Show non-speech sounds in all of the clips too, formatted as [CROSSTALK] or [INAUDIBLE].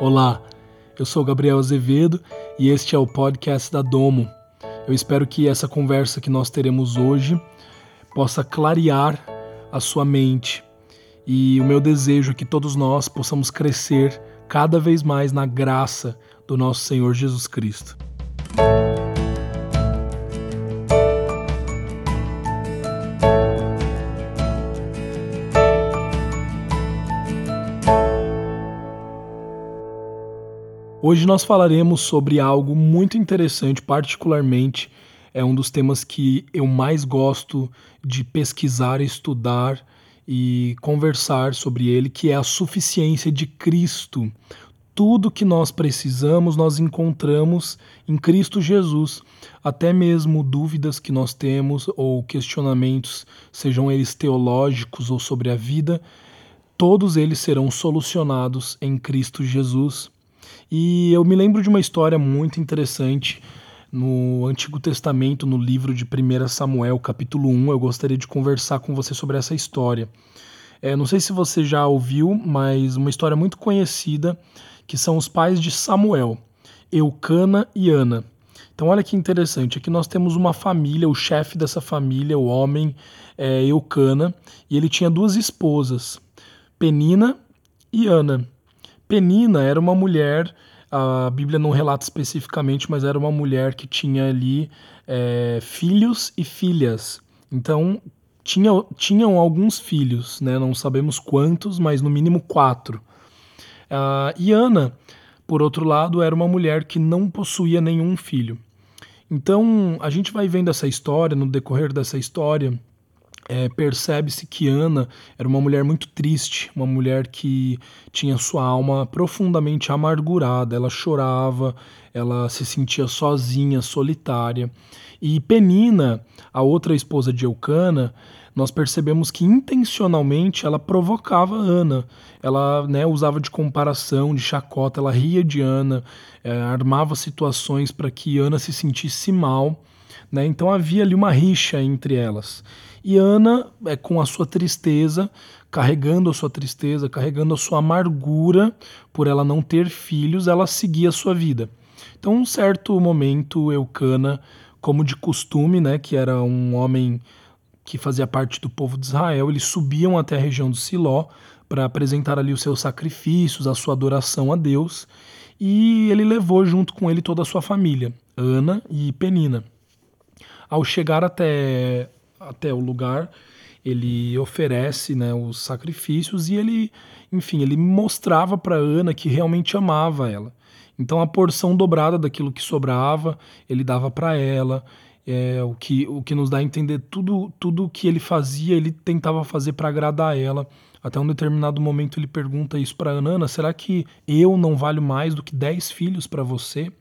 Olá, eu sou Gabriel Azevedo e este é o podcast da Domo. Eu espero que essa conversa que nós teremos hoje possa clarear a sua mente e o meu desejo é que todos nós possamos crescer cada vez mais na graça do nosso Senhor Jesus Cristo. Hoje nós falaremos sobre algo muito interessante, particularmente é um dos temas que eu mais gosto de pesquisar, estudar e conversar sobre ele, que é a suficiência de Cristo. Tudo que nós precisamos, nós encontramos em Cristo Jesus. Até mesmo dúvidas que nós temos ou questionamentos, sejam eles teológicos ou sobre a vida, todos eles serão solucionados em Cristo Jesus. E eu me lembro de uma história muito interessante no Antigo Testamento, no livro de 1 Samuel, capítulo 1. Eu gostaria de conversar com você sobre essa história. É, não sei se você já ouviu, mas uma história muito conhecida que são os pais de Samuel, Eucana e Ana. Então, olha que interessante. Aqui nós temos uma família, o chefe dessa família, o homem é Eucana, e ele tinha duas esposas, Penina e Ana. Penina era uma mulher, a Bíblia não relata especificamente, mas era uma mulher que tinha ali é, filhos e filhas. Então, tinha, tinham alguns filhos, né? não sabemos quantos, mas no mínimo quatro. Uh, e Ana, por outro lado, era uma mulher que não possuía nenhum filho. Então, a gente vai vendo essa história, no decorrer dessa história, é, percebe-se que Ana era uma mulher muito triste, uma mulher que tinha sua alma profundamente amargurada, ela chorava, ela se sentia sozinha, solitária. E Penina, a outra esposa de Eucana, nós percebemos que intencionalmente ela provocava Ana. Ela né, usava de comparação, de chacota, ela ria de Ana, é, armava situações para que Ana se sentisse mal. Né? Então havia ali uma rixa entre elas. E Ana, é, com a sua tristeza, carregando a sua tristeza, carregando a sua amargura por ela não ter filhos, ela seguia a sua vida. Então, um certo momento, Eucana, como de costume, né, que era um homem que fazia parte do povo de Israel, eles subiam até a região do Siló para apresentar ali os seus sacrifícios, a sua adoração a Deus, e ele levou junto com ele toda a sua família, Ana e Penina. Ao chegar até até o lugar, ele oferece né, os sacrifícios e ele, enfim, ele mostrava para Ana que realmente amava ela. Então a porção dobrada daquilo que sobrava, ele dava para ela. É, o, que, o que nos dá a entender tudo tudo que ele fazia, ele tentava fazer para agradar ela. Até um determinado momento ele pergunta isso para Anana: será que eu não valho mais do que dez filhos para você?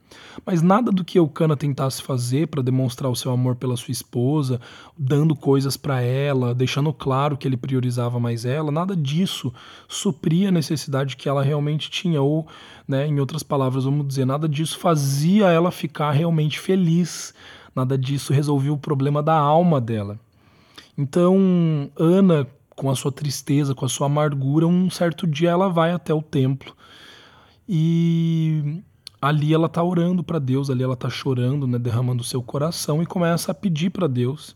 Mas nada do que Eucana tentasse fazer para demonstrar o seu amor pela sua esposa, dando coisas para ela, deixando claro que ele priorizava mais ela, nada disso supria a necessidade que ela realmente tinha, ou, né, em outras palavras, vamos dizer, nada disso fazia ela ficar realmente feliz, nada disso resolvia o problema da alma dela. Então, Ana, com a sua tristeza, com a sua amargura, um certo dia ela vai até o templo e ali ela está orando para Deus, ali ela está chorando, né, derramando o seu coração e começa a pedir para Deus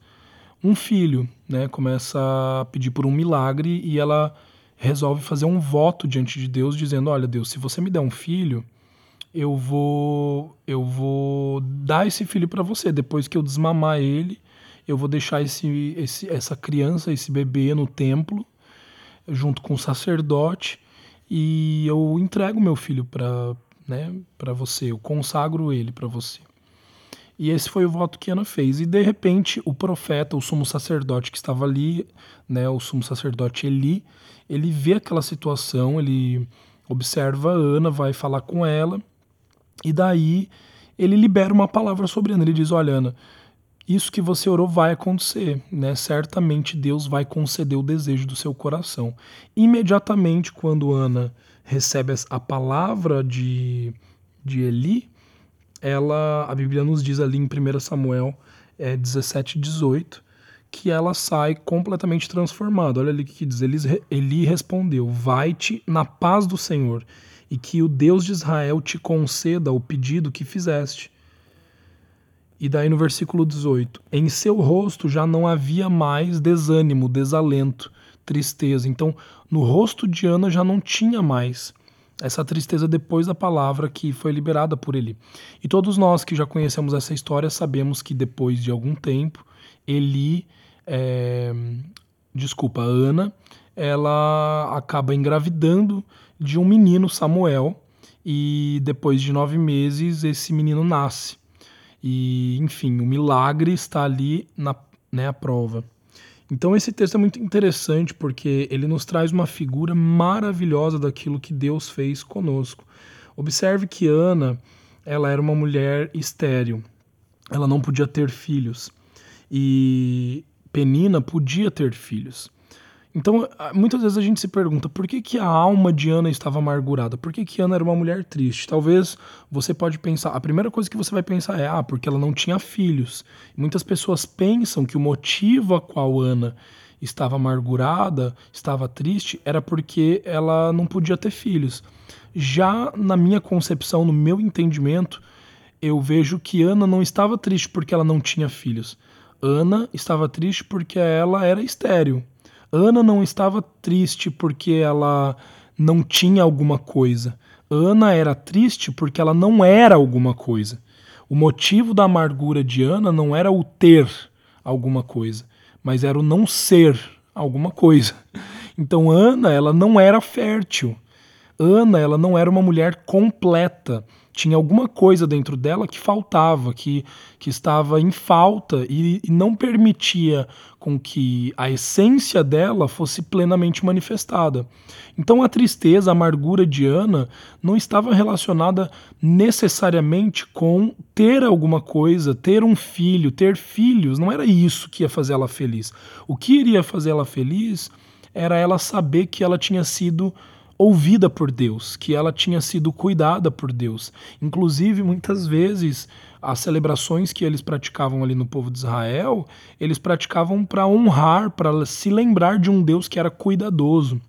um filho, né, começa a pedir por um milagre e ela resolve fazer um voto diante de Deus dizendo: "Olha, Deus, se você me der um filho, eu vou eu vou dar esse filho para você depois que eu desmamar ele eu vou deixar esse, esse, essa criança, esse bebê no templo, junto com o sacerdote, e eu entrego meu filho para né, você, eu consagro ele para você. E esse foi o voto que Ana fez. E de repente, o profeta, o sumo sacerdote que estava ali, né, o sumo sacerdote Eli, ele vê aquela situação, ele observa Ana, vai falar com ela, e daí ele libera uma palavra sobre Ana. Ele diz: Olha, Ana, isso que você orou vai acontecer, né? Certamente Deus vai conceder o desejo do seu coração. Imediatamente quando Ana recebe a palavra de, de Eli, ela, a Bíblia nos diz ali em 1 Samuel é, 17, 18, que ela sai completamente transformada. Olha ali o que diz. Eli, Eli respondeu: Vai-te na paz do Senhor. e que o Deus de Israel te conceda o pedido que fizeste. E daí no versículo 18: Em seu rosto já não havia mais desânimo, desalento, tristeza. Então, no rosto de Ana já não tinha mais essa tristeza depois da palavra que foi liberada por ele. E todos nós que já conhecemos essa história sabemos que depois de algum tempo, Eli, é, desculpa, Ana, ela acaba engravidando de um menino, Samuel, e depois de nove meses esse menino nasce. E, enfim, o milagre está ali na né, a prova. Então esse texto é muito interessante porque ele nos traz uma figura maravilhosa daquilo que Deus fez conosco. Observe que Ana, ela era uma mulher estéril. Ela não podia ter filhos. E Penina podia ter filhos. Então, muitas vezes a gente se pergunta por que, que a alma de Ana estava amargurada? Por que, que Ana era uma mulher triste? Talvez você pode pensar, a primeira coisa que você vai pensar é, ah, porque ela não tinha filhos. Muitas pessoas pensam que o motivo a qual Ana estava amargurada, estava triste, era porque ela não podia ter filhos. Já na minha concepção, no meu entendimento, eu vejo que Ana não estava triste porque ela não tinha filhos. Ana estava triste porque ela era estéril. Ana não estava triste porque ela não tinha alguma coisa. Ana era triste porque ela não era alguma coisa. O motivo da amargura de Ana não era o ter alguma coisa, mas era o não ser alguma coisa. [LAUGHS] Então Ana, ela não era fértil. Ana, ela não era uma mulher completa tinha alguma coisa dentro dela que faltava, que, que estava em falta e, e não permitia com que a essência dela fosse plenamente manifestada. Então a tristeza, a amargura de Ana não estava relacionada necessariamente com ter alguma coisa, ter um filho, ter filhos, não era isso que ia fazer ela feliz. O que iria fazer ela feliz era ela saber que ela tinha sido ouvida por Deus, que ela tinha sido cuidada por Deus. Inclusive, muitas vezes, as celebrações que eles praticavam ali no povo de Israel, eles praticavam para honrar, para se lembrar de um Deus que era cuidadoso.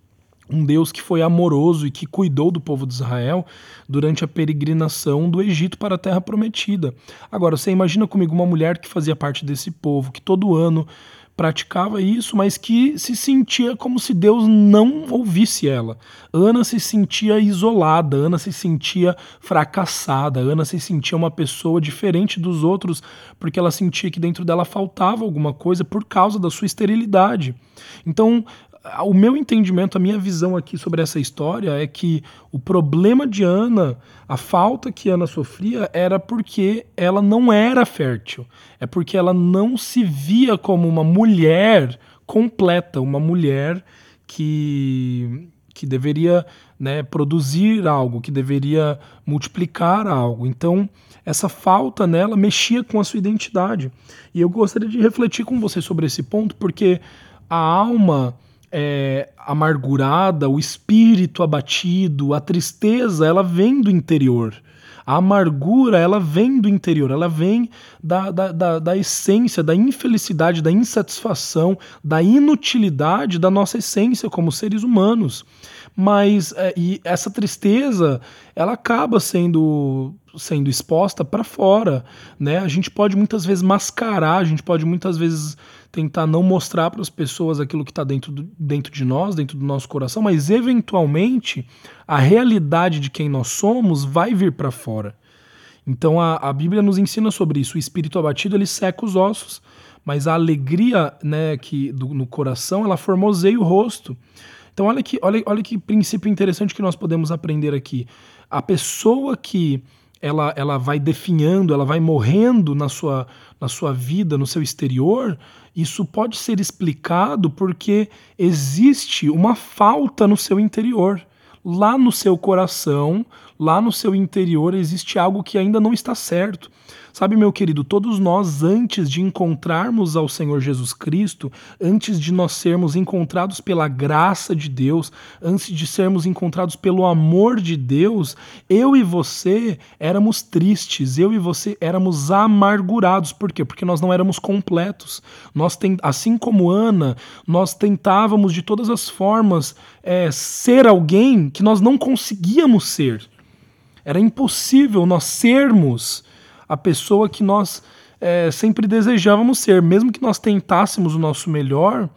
Um Deus que foi amoroso e que cuidou do povo de Israel durante a peregrinação do Egito para a Terra Prometida. Agora, você imagina comigo uma mulher que fazia parte desse povo, que todo ano praticava isso, mas que se sentia como se Deus não ouvisse ela. Ana se sentia isolada, Ana se sentia fracassada, Ana se sentia uma pessoa diferente dos outros, porque ela sentia que dentro dela faltava alguma coisa por causa da sua esterilidade. Então, o meu entendimento, a minha visão aqui sobre essa história é que o problema de Ana, a falta que Ana sofria, era porque ela não era fértil. É porque ela não se via como uma mulher completa, uma mulher que, que deveria né, produzir algo, que deveria multiplicar algo. Então, essa falta nela mexia com a sua identidade. E eu gostaria de refletir com você sobre esse ponto, porque a alma é, amargurada, o espírito abatido, a tristeza, ela vem do interior. A amargura, ela vem do interior, ela vem da, da, da, da, essência, da infelicidade, da insatisfação, da inutilidade da nossa essência como seres humanos. Mas é, e essa tristeza, ela acaba sendo sendo exposta para fora, né? A gente pode muitas vezes mascarar, a gente pode muitas vezes tentar não mostrar para as pessoas aquilo que está dentro, dentro de nós, dentro do nosso coração, mas eventualmente a realidade de quem nós somos vai vir para fora. Então a, a Bíblia nos ensina sobre isso. O espírito abatido ele seca os ossos, mas a alegria né, que do, no coração ela formoseia o rosto. Então olha que, olha, olha que princípio interessante que nós podemos aprender aqui. A pessoa que ela, ela vai definhando, ela vai morrendo na sua, na sua vida, no seu exterior, isso pode ser explicado porque existe uma falta no seu interior. Lá no seu coração, lá no seu interior, existe algo que ainda não está certo. Sabe, meu querido, todos nós, antes de encontrarmos ao Senhor Jesus Cristo, antes de nós sermos encontrados pela graça de Deus, antes de sermos encontrados pelo amor de Deus, eu e você éramos tristes, eu e você éramos amargurados. Por quê? Porque nós não éramos completos. Nós tem, assim como Ana, nós tentávamos de todas as formas é, ser alguém que nós não conseguíamos ser. Era impossível nós sermos a pessoa que nós é, sempre desejávamos ser. Mesmo que nós tentássemos o nosso melhor,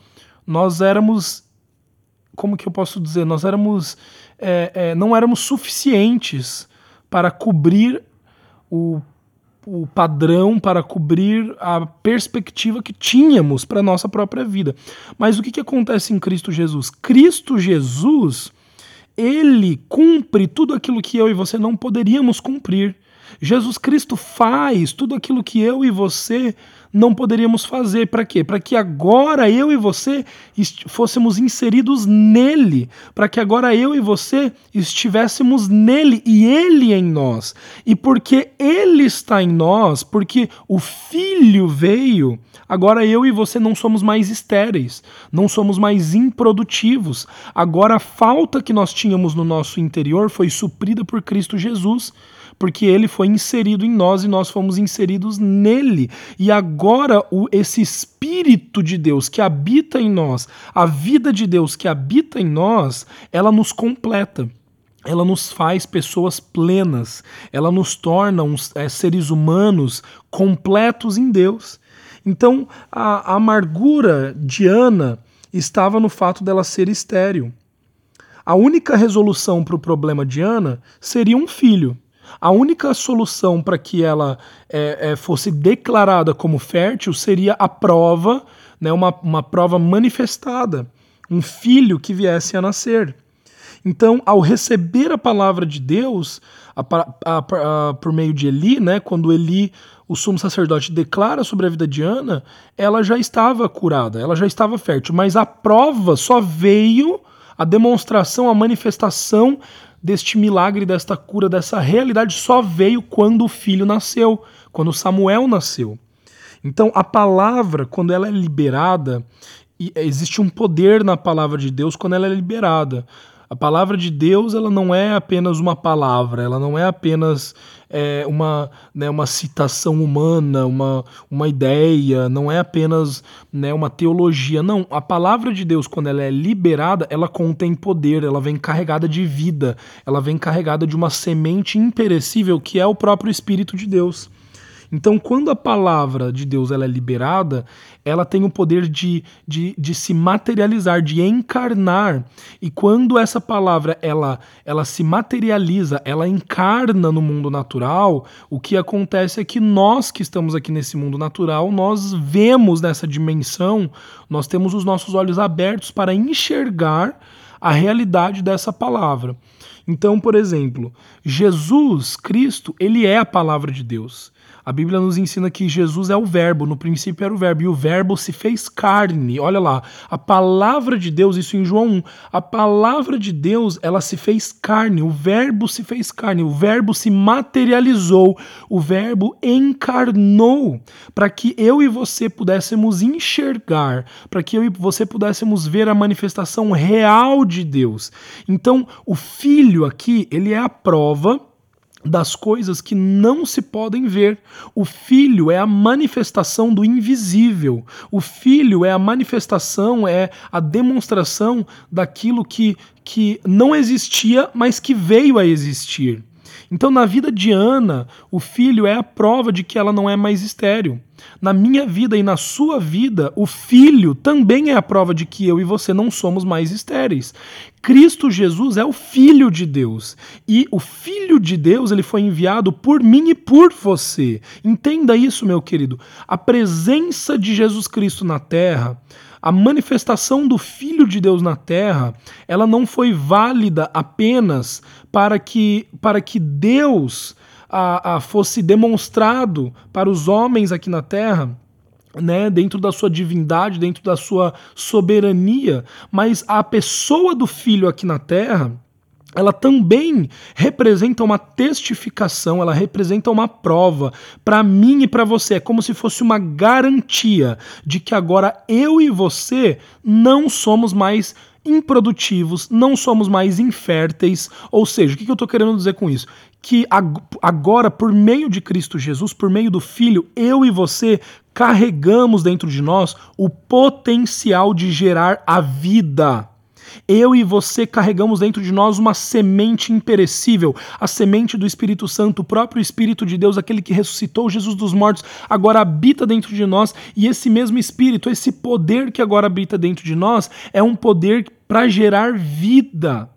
nós éramos. Como que eu posso dizer? Nós éramos. É, é, não éramos suficientes para cobrir o, o padrão, para cobrir a perspectiva que tínhamos para a nossa própria vida. Mas o que, que acontece em Cristo Jesus? Cristo Jesus ele cumpre tudo aquilo que eu e você não poderíamos cumprir. Jesus Cristo faz tudo aquilo que eu e você não poderíamos fazer. Para quê? Para que agora eu e você fôssemos inseridos nele. Para que agora eu e você estivéssemos nele e ele em nós. E porque ele está em nós, porque o Filho veio, agora eu e você não somos mais estéreis, não somos mais improdutivos. Agora a falta que nós tínhamos no nosso interior foi suprida por Cristo Jesus porque ele foi inserido em nós e nós fomos inseridos nele. E agora o, esse Espírito de Deus que habita em nós, a vida de Deus que habita em nós, ela nos completa ela nos faz pessoas plenas, ela nos torna uns, é, seres humanos completos em Deus. Então, a, a amargura de Ana estava no fato dela ser estéril. A única resolução para o problema de Ana seria um filho. A única solução para que ela é, é, fosse declarada como fértil seria a prova, né, uma, uma prova manifestada, um filho que viesse a nascer. Então, ao receber a palavra de Deus, a, a, a, por meio de Eli, né, quando Eli, o sumo sacerdote, declara sobre a vida de Ana, ela já estava curada, ela já estava fértil, mas a prova só veio, a demonstração, a manifestação deste milagre, desta cura, dessa realidade só veio quando o filho nasceu, quando Samuel nasceu. Então, a palavra, quando ela é liberada, existe um poder na palavra de Deus quando ela é liberada. A palavra de Deus ela não é apenas uma palavra, ela não é apenas é, uma, né, uma citação humana, uma, uma ideia, não é apenas né, uma teologia. Não, a palavra de Deus, quando ela é liberada, ela contém poder, ela vem carregada de vida, ela vem carregada de uma semente imperecível que é o próprio Espírito de Deus. Então, quando a palavra de Deus ela é liberada, ela tem o poder de, de, de se materializar, de encarnar. E quando essa palavra ela, ela se materializa, ela encarna no mundo natural, o que acontece é que nós que estamos aqui nesse mundo natural, nós vemos nessa dimensão, nós temos os nossos olhos abertos para enxergar a realidade dessa palavra. Então, por exemplo, Jesus Cristo, ele é a palavra de Deus. A Bíblia nos ensina que Jesus é o Verbo, no princípio era o Verbo, e o Verbo se fez carne. Olha lá, a palavra de Deus, isso em João 1, a palavra de Deus, ela se fez carne, o Verbo se fez carne, o Verbo se materializou, o Verbo encarnou, para que eu e você pudéssemos enxergar, para que eu e você pudéssemos ver a manifestação real de Deus. Então, o Filho aqui, ele é a prova das coisas que não se podem ver. O filho é a manifestação do invisível. O filho é a manifestação, é a demonstração daquilo que, que não existia, mas que veio a existir. Então, na vida de Ana, o filho é a prova de que ela não é mais estéril. Na minha vida e na sua vida, o filho também é a prova de que eu e você não somos mais estéreis. Cristo Jesus é o filho de Deus. E o filho de Deus, ele foi enviado por mim e por você. Entenda isso, meu querido. A presença de Jesus Cristo na terra, a manifestação do Filho de Deus na terra, ela não foi válida apenas para que, para que Deus a, a, fosse demonstrado para os homens aqui na terra. Né, dentro da sua divindade, dentro da sua soberania, mas a pessoa do filho aqui na terra, ela também representa uma testificação, ela representa uma prova para mim e para você. É como se fosse uma garantia de que agora eu e você não somos mais improdutivos, não somos mais inférteis. Ou seja, o que eu estou querendo dizer com isso? Que agora, por meio de Cristo Jesus, por meio do Filho, eu e você carregamos dentro de nós o potencial de gerar a vida Eu e você carregamos dentro de nós uma semente imperecível, a semente do Espírito Santo, o próprio Espírito de Deus, aquele que ressuscitou Jesus dos mortos, agora habita dentro de nós, e esse mesmo Espírito, esse poder que agora habita dentro de nós, é um poder para gerar vida.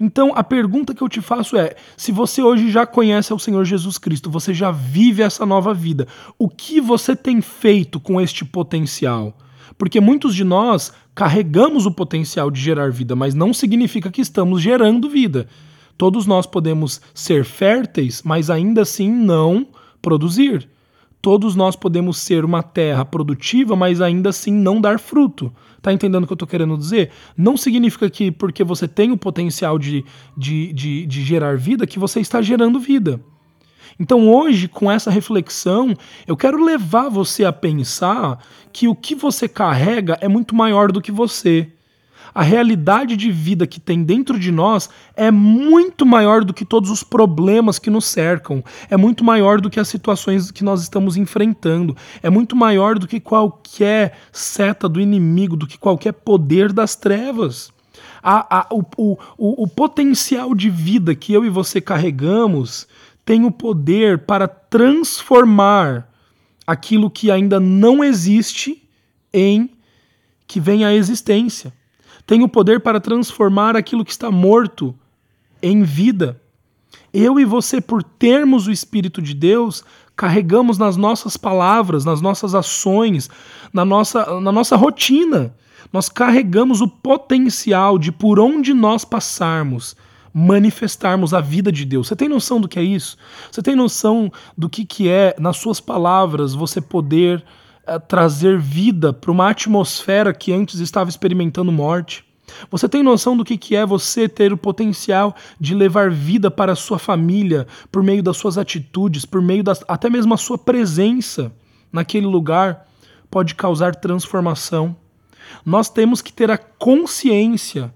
Então a pergunta que eu te faço é: se você hoje já conhece o Senhor Jesus Cristo, você já vive essa nova vida, o que você tem feito com este potencial? Porque muitos de nós carregamos o potencial de gerar vida, mas não significa que estamos gerando vida. Todos nós podemos ser férteis, mas ainda assim não produzir. Todos nós podemos ser uma terra produtiva, mas ainda assim não dar fruto. Tá entendendo o que eu tô querendo dizer? Não significa que porque você tem o potencial de, de, de, de gerar vida, que você está gerando vida. Então hoje, com essa reflexão, eu quero levar você a pensar que o que você carrega é muito maior do que você. A realidade de vida que tem dentro de nós é muito maior do que todos os problemas que nos cercam, é muito maior do que as situações que nós estamos enfrentando, é muito maior do que qualquer seta do inimigo, do que qualquer poder das trevas. A, a, o, o, o, o potencial de vida que eu e você carregamos tem o poder para transformar aquilo que ainda não existe em que venha à existência. Tem o poder para transformar aquilo que está morto em vida. Eu e você, por termos o Espírito de Deus, carregamos nas nossas palavras, nas nossas ações, na nossa, na nossa rotina. Nós carregamos o potencial de por onde nós passarmos, manifestarmos a vida de Deus. Você tem noção do que é isso? Você tem noção do que, que é, nas suas palavras, você poder uh, trazer vida para uma atmosfera que antes estava experimentando morte? Você tem noção do que, que é você ter o potencial de levar vida para a sua família por meio das suas atitudes, por meio das, até mesmo a sua presença naquele lugar pode causar transformação? Nós temos que ter a consciência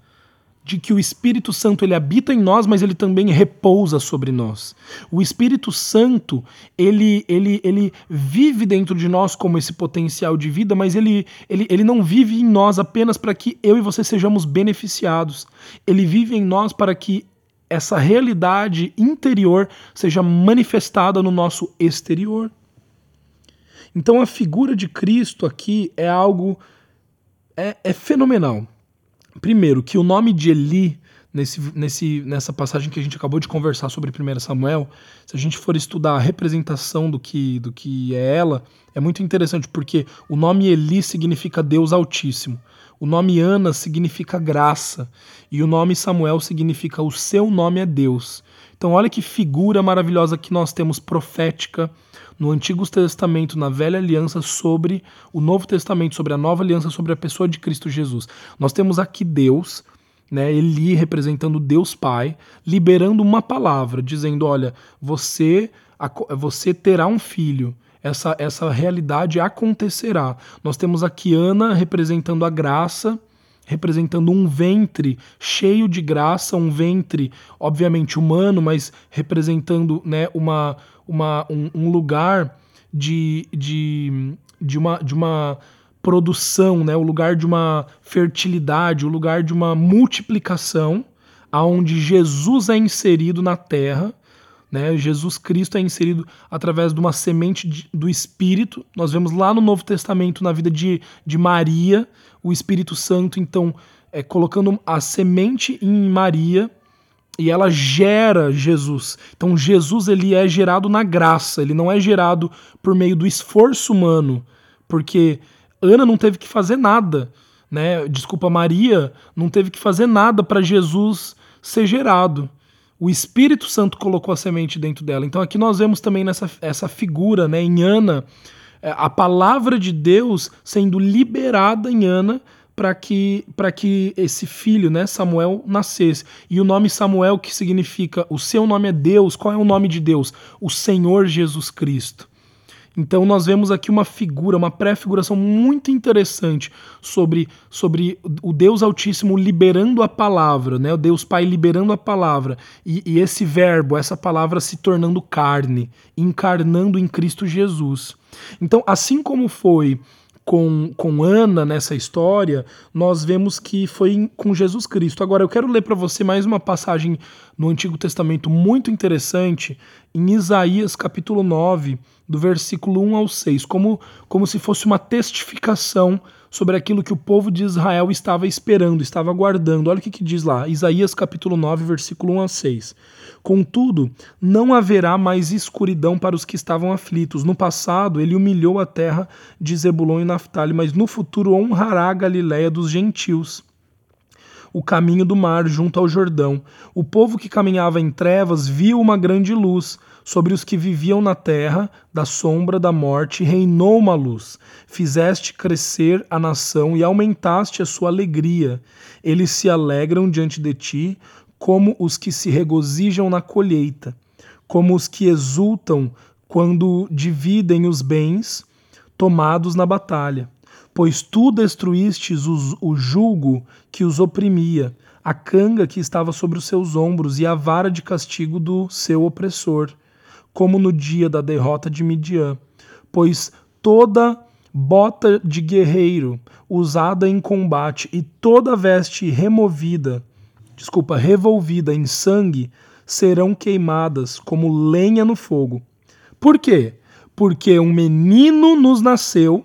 de que o Espírito Santo ele habita em nós, mas ele também repousa sobre nós. O Espírito Santo, ele, ele, ele vive dentro de nós como esse potencial de vida, mas ele, ele, ele não vive em nós apenas para que eu e você sejamos beneficiados. Ele vive em nós para que essa realidade interior seja manifestada no nosso exterior. Então a figura de Cristo aqui é algo é, é fenomenal. Primeiro, que o nome de Eli, nesse, nesse, nessa passagem que a gente acabou de conversar sobre 1 Samuel, se a gente for estudar a representação do que, do que é ela, é muito interessante, porque o nome Eli significa Deus Altíssimo. O nome Ana significa graça. E o nome Samuel significa o seu nome é Deus. Então, olha que figura maravilhosa que nós temos profética no Antigo Testamento, na Velha Aliança, sobre o Novo Testamento, sobre a Nova Aliança, sobre a pessoa de Cristo Jesus. Nós temos aqui Deus, né, Eli representando Deus Pai, liberando uma palavra, dizendo: olha, você, você terá um filho. Essa, essa realidade acontecerá. Nós temos aqui Ana representando a graça, representando um ventre cheio de graça, um ventre, obviamente, humano, mas representando né, uma, uma, um, um lugar de, de, de, uma, de uma produção, né, o lugar de uma fertilidade, o lugar de uma multiplicação, aonde Jesus é inserido na terra. Né? Jesus Cristo é inserido através de uma semente de, do Espírito. Nós vemos lá no Novo Testamento, na vida de, de Maria, o Espírito Santo, então, é, colocando a semente em Maria e ela gera Jesus. Então, Jesus ele é gerado na graça, ele não é gerado por meio do esforço humano, porque Ana não teve que fazer nada, né? Desculpa, Maria não teve que fazer nada para Jesus ser gerado. O Espírito Santo colocou a semente dentro dela. Então aqui nós vemos também nessa essa figura, né, em Ana, a palavra de Deus sendo liberada em Ana para que, que esse filho, né, Samuel, nascesse. E o nome Samuel, que significa o seu nome é Deus, qual é o nome de Deus? O Senhor Jesus Cristo. Então nós vemos aqui uma figura, uma pré-figuração muito interessante sobre, sobre o Deus Altíssimo liberando a palavra, né? o Deus Pai liberando a palavra, e, e esse verbo, essa palavra se tornando carne, encarnando em Cristo Jesus. Então, assim como foi com, com Ana nessa história, nós vemos que foi com Jesus Cristo. Agora, eu quero ler para você mais uma passagem no Antigo Testamento muito interessante, em Isaías capítulo 9, do versículo 1 ao 6, como, como se fosse uma testificação sobre aquilo que o povo de Israel estava esperando, estava aguardando. Olha o que, que diz lá, Isaías capítulo 9, versículo 1 a 6. Contudo, não haverá mais escuridão para os que estavam aflitos. No passado, ele humilhou a terra de Zebulon e Naphtali, mas no futuro honrará a Galiléia dos gentios o caminho do mar junto ao Jordão. O povo que caminhava em trevas viu uma grande luz. Sobre os que viviam na terra, da sombra da morte, reinou uma luz. Fizeste crescer a nação e aumentaste a sua alegria. Eles se alegram diante de ti, como os que se regozijam na colheita, como os que exultam quando dividem os bens tomados na batalha. Pois tu destruístes os, o julgo que os oprimia, a canga que estava sobre os seus ombros e a vara de castigo do seu opressor como no dia da derrota de Midian, pois toda bota de guerreiro usada em combate e toda veste removida, desculpa, revolvida em sangue serão queimadas como lenha no fogo. Por quê? Porque um menino nos nasceu,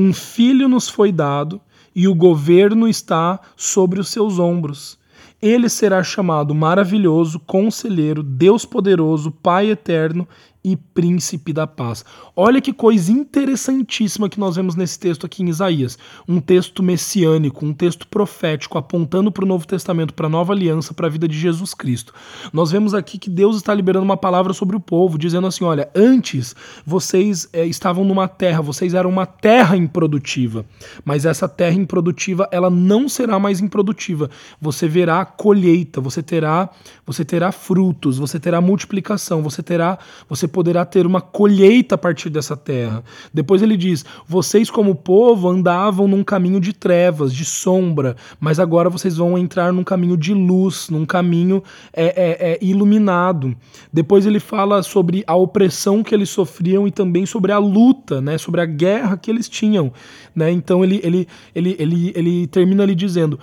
um filho nos foi dado, e o governo está sobre os seus ombros. Ele será chamado maravilhoso, conselheiro, Deus poderoso, Pai eterno e príncipe da paz. Olha que coisa interessantíssima que nós vemos nesse texto aqui em Isaías. Um texto messiânico, um texto profético, apontando para o Novo Testamento, para a nova aliança, para a vida de Jesus Cristo. Nós vemos aqui que Deus está liberando uma palavra sobre o povo, dizendo assim: olha, antes vocês é, estavam numa terra, vocês eram uma terra improdutiva, mas essa terra improdutiva ela não será mais improdutiva. Você verá colheita, você terá, você terá frutos, você terá multiplicação, você terá, você poderá ter uma colheita a partir dessa terra. Depois ele diz: vocês como povo andavam num caminho de trevas, de sombra, mas agora vocês vão entrar num caminho de luz, num caminho é, é, é, iluminado. Depois ele fala sobre a opressão que eles sofriam e também sobre a luta, né, sobre a guerra que eles tinham. Né? Então ele, ele, ele, ele, ele termina ali dizendo: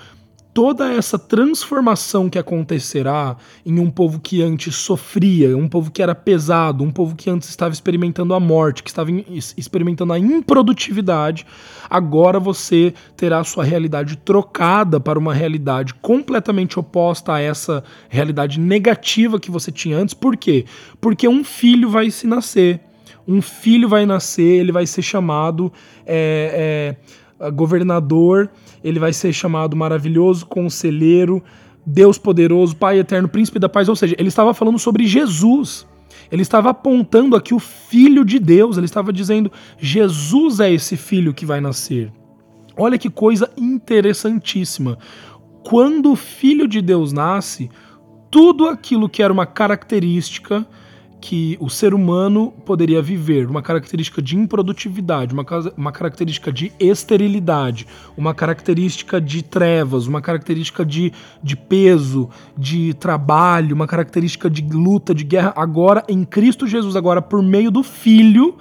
toda essa transformação que acontecerá em um povo que antes sofria, um povo que era pesado, um povo que antes estava experimentando a morte, que estava experimentando a improdutividade, agora você terá sua realidade trocada para uma realidade completamente oposta a essa realidade negativa que você tinha antes. Por quê? Porque um filho vai se nascer. Um filho vai nascer, ele vai ser chamado. É, é, governador, ele vai ser chamado maravilhoso conselheiro, Deus poderoso, Pai eterno, príncipe da paz. Ou seja, ele estava falando sobre Jesus. Ele estava apontando aqui o filho de Deus, ele estava dizendo: Jesus é esse filho que vai nascer. Olha que coisa interessantíssima. Quando o filho de Deus nasce, tudo aquilo que era uma característica que o ser humano poderia viver, uma característica de improdutividade, uma, uma característica de esterilidade, uma característica de trevas, uma característica de, de peso, de trabalho, uma característica de luta, de guerra. Agora, em Cristo Jesus, agora por meio do Filho,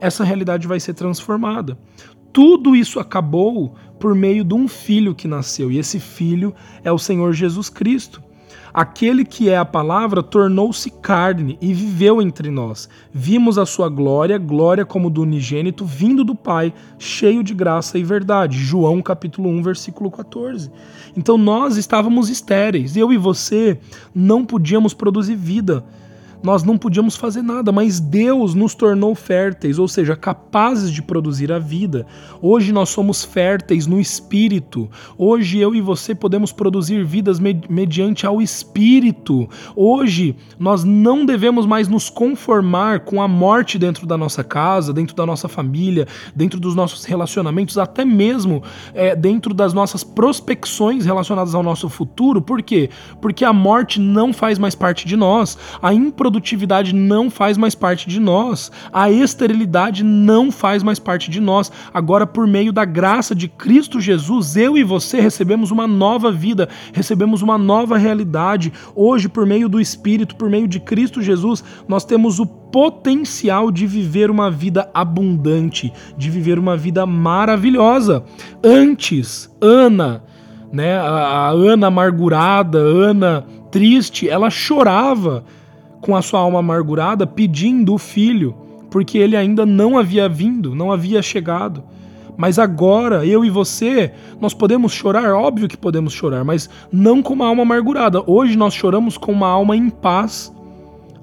essa realidade vai ser transformada. Tudo isso acabou por meio de um filho que nasceu, e esse filho é o Senhor Jesus Cristo. Aquele que é a palavra tornou-se carne e viveu entre nós. Vimos a sua glória, glória como do unigênito, vindo do Pai, cheio de graça e verdade. João capítulo 1, versículo 14. Então nós estávamos estéreis. Eu e você não podíamos produzir vida nós não podíamos fazer nada, mas Deus nos tornou férteis, ou seja, capazes de produzir a vida. Hoje nós somos férteis no espírito. Hoje eu e você podemos produzir vidas mediante ao espírito. Hoje nós não devemos mais nos conformar com a morte dentro da nossa casa, dentro da nossa família, dentro dos nossos relacionamentos, até mesmo é, dentro das nossas prospecções relacionadas ao nosso futuro. Por quê? Porque a morte não faz mais parte de nós. A improdutividade improdutividade não faz mais parte de nós, a esterilidade não faz mais parte de nós. Agora, por meio da graça de Cristo Jesus, eu e você recebemos uma nova vida, recebemos uma nova realidade. Hoje, por meio do Espírito, por meio de Cristo Jesus, nós temos o potencial de viver uma vida abundante, de viver uma vida maravilhosa. Antes, Ana, né, a Ana amargurada, Ana triste, ela chorava com a sua alma amargurada pedindo o filho, porque ele ainda não havia vindo, não havia chegado. Mas agora, eu e você, nós podemos chorar, óbvio que podemos chorar, mas não com uma alma amargurada. Hoje nós choramos com uma alma em paz,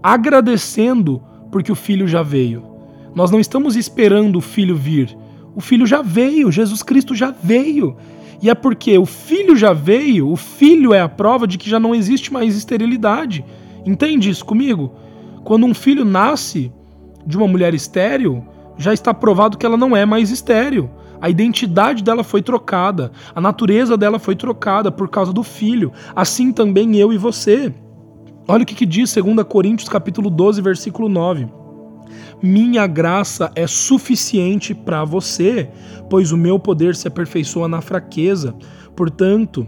agradecendo porque o filho já veio. Nós não estamos esperando o filho vir. O filho já veio, Jesus Cristo já veio. E é porque o filho já veio, o filho é a prova de que já não existe mais esterilidade. Entende isso comigo? Quando um filho nasce de uma mulher estéril, já está provado que ela não é mais estéril. A identidade dela foi trocada, a natureza dela foi trocada por causa do filho. Assim também eu e você. Olha o que, que diz 2 Coríntios capítulo 12, versículo 9. Minha graça é suficiente para você, pois o meu poder se aperfeiçoa na fraqueza. Portanto,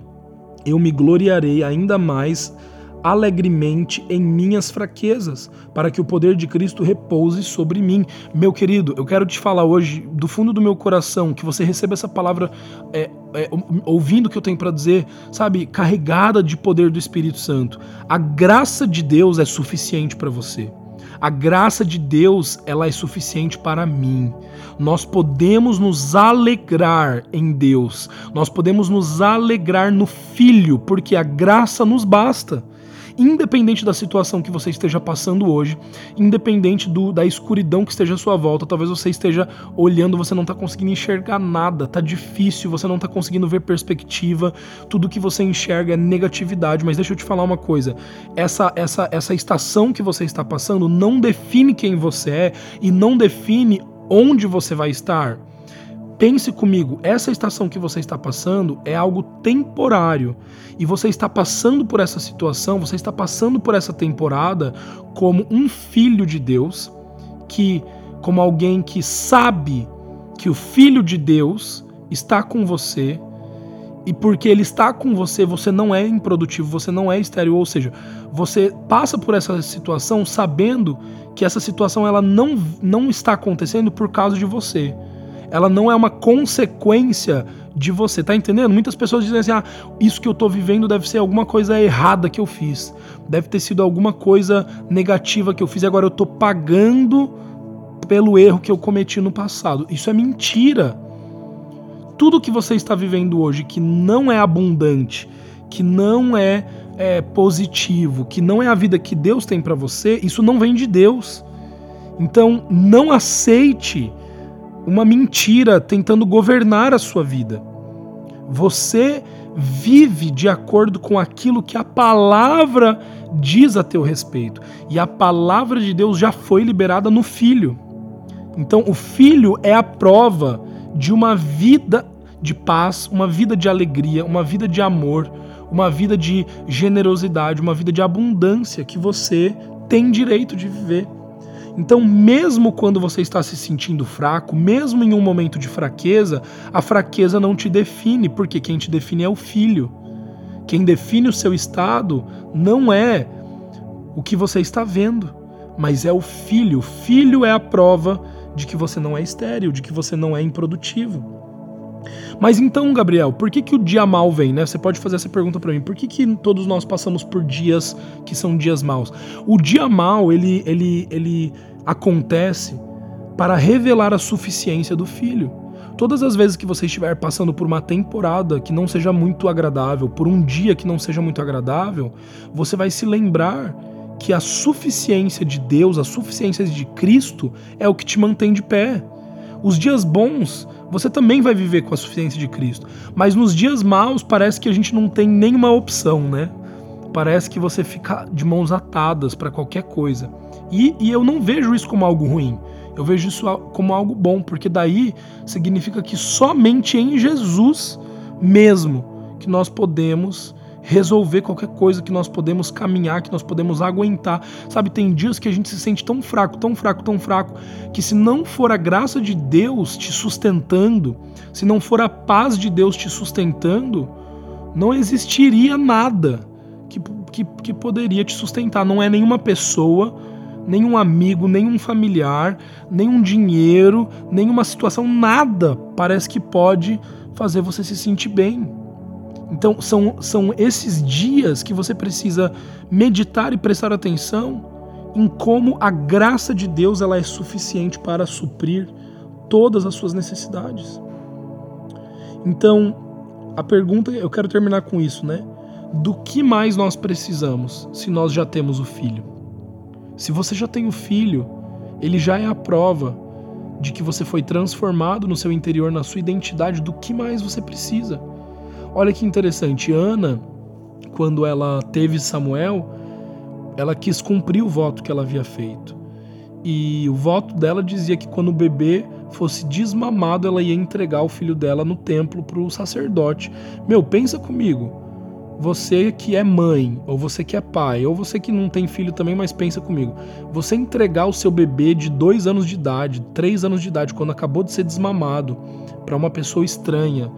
eu me gloriarei ainda mais alegremente em minhas fraquezas, para que o poder de Cristo repouse sobre mim. Meu querido, eu quero te falar hoje, do fundo do meu coração, que você receba essa palavra é, é, ouvindo o que eu tenho para dizer, sabe, carregada de poder do Espírito Santo. A graça de Deus é suficiente para você. A graça de Deus, ela é suficiente para mim. Nós podemos nos alegrar em Deus. Nós podemos nos alegrar no Filho, porque a graça nos basta independente da situação que você esteja passando hoje, independente do, da escuridão que esteja à sua volta, talvez você esteja olhando, você não está conseguindo enxergar nada, tá difícil, você não está conseguindo ver perspectiva, tudo que você enxerga é negatividade, mas deixa eu te falar uma coisa, essa, essa, essa estação que você está passando não define quem você é e não define onde você vai estar. Pense comigo, essa estação que você está passando é algo temporário. E você está passando por essa situação, você está passando por essa temporada como um filho de Deus, que como alguém que sabe que o filho de Deus está com você, e porque ele está com você, você não é improdutivo, você não é estéril, ou seja, você passa por essa situação sabendo que essa situação ela não, não está acontecendo por causa de você ela não é uma consequência de você, tá entendendo? Muitas pessoas dizem assim: ah, isso que eu tô vivendo deve ser alguma coisa errada que eu fiz, deve ter sido alguma coisa negativa que eu fiz e agora eu tô pagando pelo erro que eu cometi no passado. Isso é mentira. Tudo que você está vivendo hoje que não é abundante, que não é, é positivo, que não é a vida que Deus tem para você, isso não vem de Deus. Então, não aceite uma mentira tentando governar a sua vida. Você vive de acordo com aquilo que a palavra diz a teu respeito. E a palavra de Deus já foi liberada no Filho. Então, o Filho é a prova de uma vida de paz, uma vida de alegria, uma vida de amor, uma vida de generosidade, uma vida de abundância que você tem direito de viver. Então, mesmo quando você está se sentindo fraco, mesmo em um momento de fraqueza, a fraqueza não te define, porque quem te define é o filho. Quem define o seu estado não é o que você está vendo, mas é o filho. O filho é a prova de que você não é estéril, de que você não é improdutivo. Mas então, Gabriel, por que, que o dia mal vem, né? Você pode fazer essa pergunta para mim. Por que, que todos nós passamos por dias que são dias maus? O dia mal, ele, ele, ele acontece para revelar a suficiência do filho. Todas as vezes que você estiver passando por uma temporada que não seja muito agradável, por um dia que não seja muito agradável, você vai se lembrar que a suficiência de Deus, a suficiência de Cristo é o que te mantém de pé. Os dias bons você também vai viver com a suficiência de Cristo. Mas nos dias maus parece que a gente não tem nenhuma opção, né? Parece que você fica de mãos atadas para qualquer coisa. E, e eu não vejo isso como algo ruim. Eu vejo isso como algo bom, porque daí significa que somente em Jesus mesmo que nós podemos resolver qualquer coisa, que nós podemos caminhar, que nós podemos aguentar. Sabe, tem dias que a gente se sente tão fraco, tão fraco, tão fraco, que se não for a graça de Deus te sustentando, se não for a paz de Deus te sustentando, não existiria nada que, que, que poderia te sustentar. Não é nenhuma pessoa, nenhum amigo, nenhum familiar, nenhum dinheiro, nenhuma situação, nada parece que pode fazer você se sentir bem. Então, são, são esses dias que você precisa meditar e prestar atenção em como a graça de Deus ela é suficiente para suprir todas as suas necessidades. Então, a pergunta, eu quero terminar com isso, né? Do que mais nós precisamos se nós já temos o filho? Se você já tem o filho, ele já é a prova de que você foi transformado no seu interior, na sua identidade, do que mais você precisa. Olha que interessante, Ana, quando ela teve Samuel, ela quis cumprir o voto que ela havia feito. E o voto dela dizia que quando o bebê fosse desmamado, ela ia entregar o filho dela no templo para o sacerdote. Meu, pensa comigo você que é mãe, ou você que é pai, ou você que não tem filho também, mas pensa comigo. Você entregar o seu bebê de dois anos de idade, três anos de idade, quando acabou de ser desmamado, para uma pessoa estranha,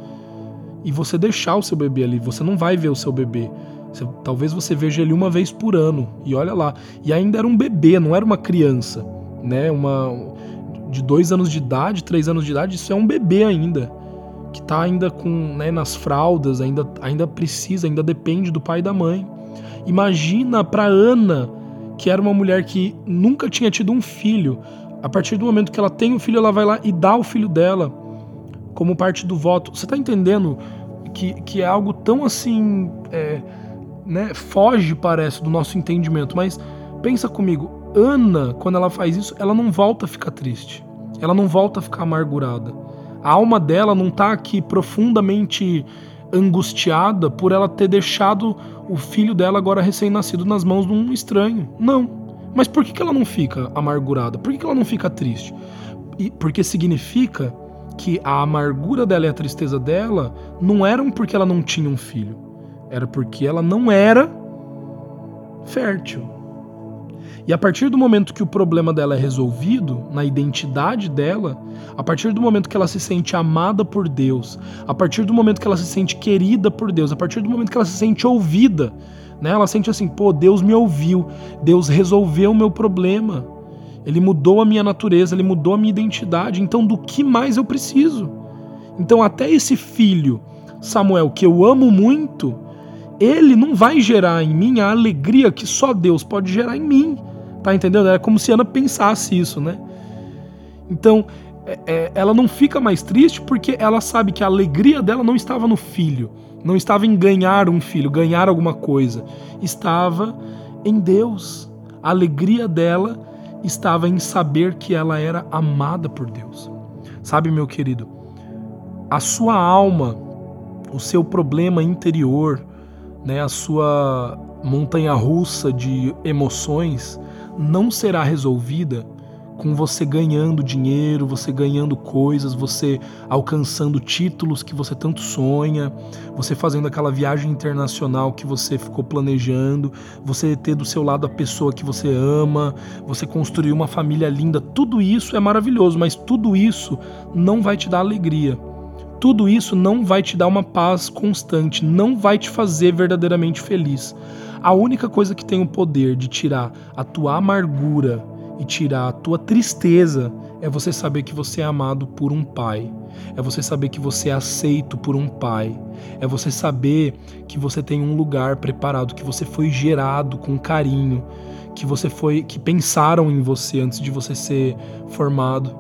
e você deixar o seu bebê ali, você não vai ver o seu bebê. Você, talvez você veja ele uma vez por ano, e olha lá. E ainda era um bebê, não era uma criança, né? Uma de dois anos de idade, três anos de idade, isso é um bebê ainda que está ainda com né, nas fraldas, ainda, ainda precisa, ainda depende do pai e da mãe. Imagina para Ana, que era uma mulher que nunca tinha tido um filho. A partir do momento que ela tem o um filho, ela vai lá e dá o filho dela como parte do voto. Você está entendendo que, que é algo tão assim. É, né, foge, parece, do nosso entendimento. Mas pensa comigo, Ana, quando ela faz isso, ela não volta a ficar triste. Ela não volta a ficar amargurada a alma dela não está aqui profundamente angustiada por ela ter deixado o filho dela agora recém-nascido nas mãos de um estranho. Não. Mas por que ela não fica amargurada? Por que ela não fica triste? porque significa que a amargura dela e a tristeza dela não eram porque ela não tinha um filho, era porque ela não era fértil. E a partir do momento que o problema dela é resolvido, na identidade dela, a partir do momento que ela se sente amada por Deus, a partir do momento que ela se sente querida por Deus, a partir do momento que ela se sente ouvida, né? Ela sente assim, pô, Deus me ouviu, Deus resolveu o meu problema. Ele mudou a minha natureza, ele mudou a minha identidade. Então, do que mais eu preciso? Então, até esse filho, Samuel, que eu amo muito, ele não vai gerar em mim a alegria que só Deus pode gerar em mim. Tá entendendo? É como se Ana pensasse isso, né? Então, é, é, ela não fica mais triste porque ela sabe que a alegria dela não estava no filho, não estava em ganhar um filho, ganhar alguma coisa, estava em Deus. A alegria dela estava em saber que ela era amada por Deus. Sabe, meu querido, a sua alma, o seu problema interior, né, a sua montanha russa de emoções, não será resolvida com você ganhando dinheiro, você ganhando coisas, você alcançando títulos que você tanto sonha, você fazendo aquela viagem internacional que você ficou planejando, você ter do seu lado a pessoa que você ama, você construir uma família linda, tudo isso é maravilhoso, mas tudo isso não vai te dar alegria. Tudo isso não vai te dar uma paz constante, não vai te fazer verdadeiramente feliz. A única coisa que tem o poder de tirar a tua amargura e tirar a tua tristeza é você saber que você é amado por um pai. É você saber que você é aceito por um pai. É você saber que você tem um lugar preparado, que você foi gerado com carinho, que você foi que pensaram em você antes de você ser formado.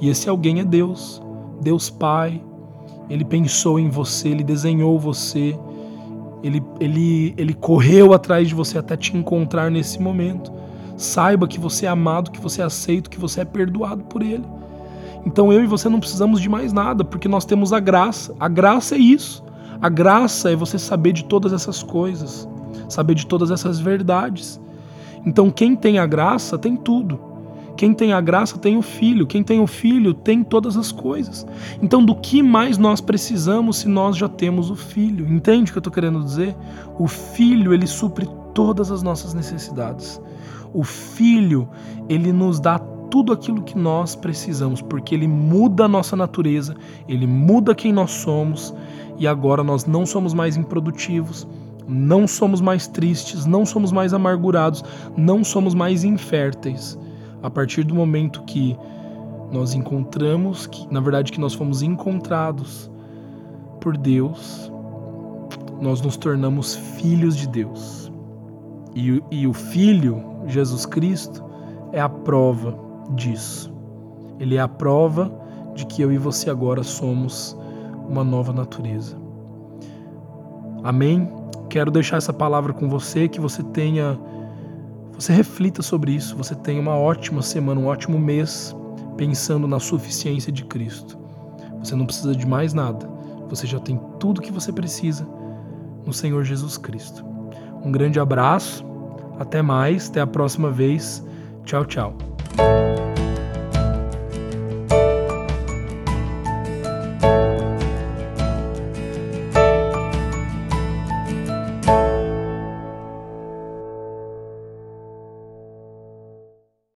E esse alguém é Deus. Deus Pai. Ele pensou em você, ele desenhou você, ele, ele, ele correu atrás de você até te encontrar nesse momento. Saiba que você é amado, que você é aceito, que você é perdoado por Ele. Então eu e você não precisamos de mais nada, porque nós temos a graça. A graça é isso. A graça é você saber de todas essas coisas, saber de todas essas verdades. Então quem tem a graça tem tudo. Quem tem a graça tem o Filho. Quem tem o Filho tem todas as coisas. Então, do que mais nós precisamos se nós já temos o Filho? Entende o que eu estou querendo dizer? O Filho, ele supre todas as nossas necessidades. O Filho, ele nos dá tudo aquilo que nós precisamos, porque ele muda a nossa natureza, ele muda quem nós somos e agora nós não somos mais improdutivos, não somos mais tristes, não somos mais amargurados, não somos mais inférteis. A partir do momento que nós encontramos, que na verdade que nós fomos encontrados por Deus, nós nos tornamos filhos de Deus. E, e o Filho, Jesus Cristo, é a prova disso. Ele é a prova de que eu e você agora somos uma nova natureza. Amém? Quero deixar essa palavra com você, que você tenha, você reflita sobre isso, você tenha uma ótima semana, um ótimo mês, pensando na suficiência de Cristo. Você não precisa de mais nada, você já tem tudo que você precisa no Senhor Jesus Cristo. Um grande abraço, até mais, até a próxima vez. Tchau, tchau.